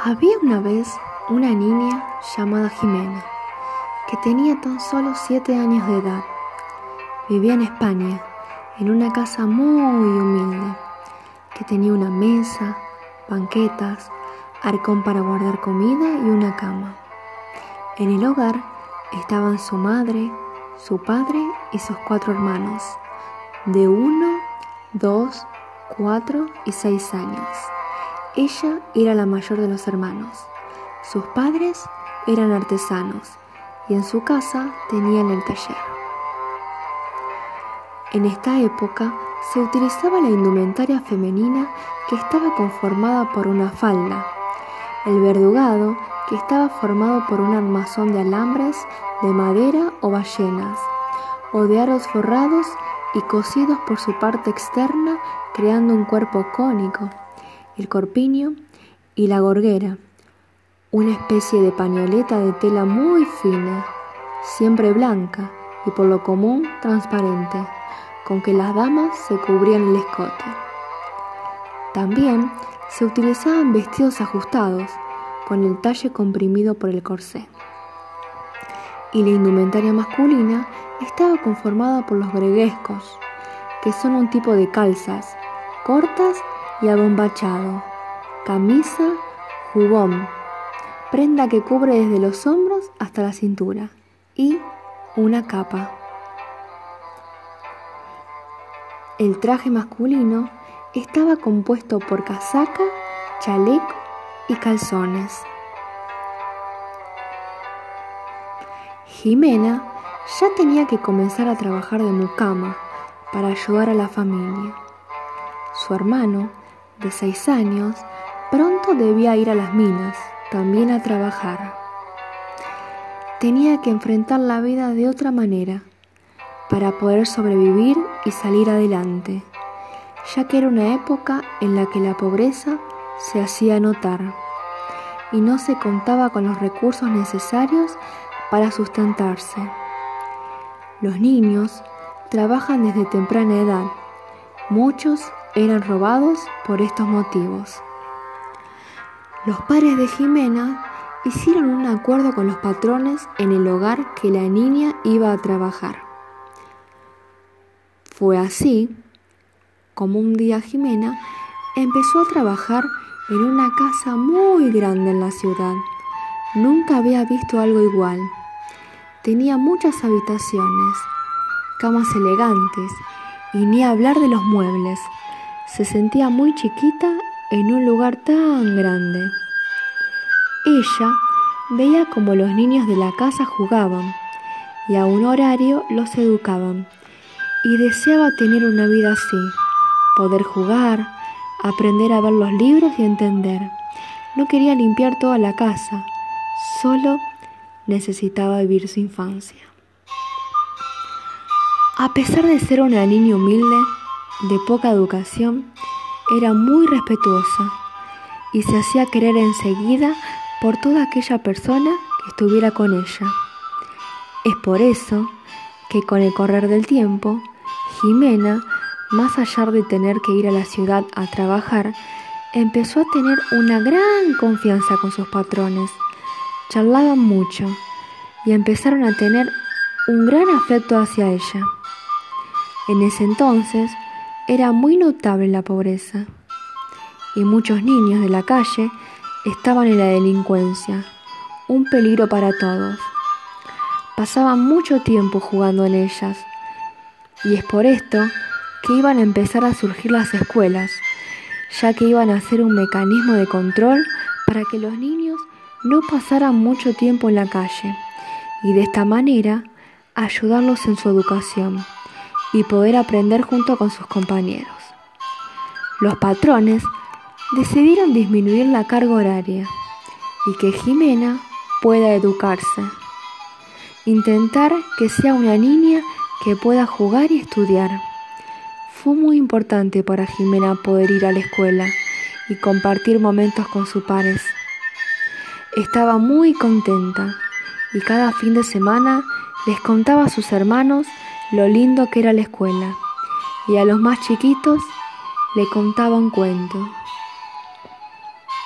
Había una vez una niña llamada Jimena que tenía tan solo siete años de edad. Vivía en España, en una casa muy humilde, que tenía una mesa, banquetas, arcón para guardar comida y una cama. En el hogar estaban su madre, su padre y sus cuatro hermanos, de uno, dos, cuatro y seis años. Ella era la mayor de los hermanos. Sus padres eran artesanos y en su casa tenían el taller. En esta época se utilizaba la indumentaria femenina que estaba conformada por una falda, el verdugado que estaba formado por un armazón de alambres de madera o ballenas, o de aros forrados y cosidos por su parte externa creando un cuerpo cónico el corpiño y la gorguera, una especie de pañoleta de tela muy fina, siempre blanca y por lo común transparente, con que las damas se cubrían el escote. También se utilizaban vestidos ajustados, con el talle comprimido por el corsé. Y la indumentaria masculina estaba conformada por los greguescos, que son un tipo de calzas, cortas y abombachado, camisa, jubón, prenda que cubre desde los hombros hasta la cintura y una capa. El traje masculino estaba compuesto por casaca, chaleco y calzones. Jimena ya tenía que comenzar a trabajar de mucama para ayudar a la familia. Su hermano de seis años, pronto debía ir a las minas, también a trabajar. Tenía que enfrentar la vida de otra manera para poder sobrevivir y salir adelante, ya que era una época en la que la pobreza se hacía notar y no se contaba con los recursos necesarios para sustentarse. Los niños trabajan desde temprana edad, muchos eran robados por estos motivos. Los padres de Jimena hicieron un acuerdo con los patrones en el hogar que la niña iba a trabajar. Fue así como un día Jimena empezó a trabajar en una casa muy grande en la ciudad. Nunca había visto algo igual. Tenía muchas habitaciones, camas elegantes y ni hablar de los muebles se sentía muy chiquita en un lugar tan grande. Ella veía como los niños de la casa jugaban y a un horario los educaban y deseaba tener una vida así, poder jugar, aprender a ver los libros y entender. No quería limpiar toda la casa, solo necesitaba vivir su infancia. A pesar de ser una niña humilde, de poca educación, era muy respetuosa y se hacía querer enseguida por toda aquella persona que estuviera con ella. Es por eso que con el correr del tiempo, Jimena, más allá de tener que ir a la ciudad a trabajar, empezó a tener una gran confianza con sus patrones. Charlaban mucho y empezaron a tener un gran afecto hacia ella. En ese entonces, era muy notable la pobreza y muchos niños de la calle estaban en la delincuencia, un peligro para todos. Pasaban mucho tiempo jugando en ellas y es por esto que iban a empezar a surgir las escuelas, ya que iban a ser un mecanismo de control para que los niños no pasaran mucho tiempo en la calle y de esta manera ayudarlos en su educación y poder aprender junto con sus compañeros. Los patrones decidieron disminuir la carga horaria y que Jimena pueda educarse. Intentar que sea una niña que pueda jugar y estudiar. Fue muy importante para Jimena poder ir a la escuela y compartir momentos con sus pares. Estaba muy contenta y cada fin de semana les contaba a sus hermanos lo lindo que era la escuela y a los más chiquitos le contaba un cuento.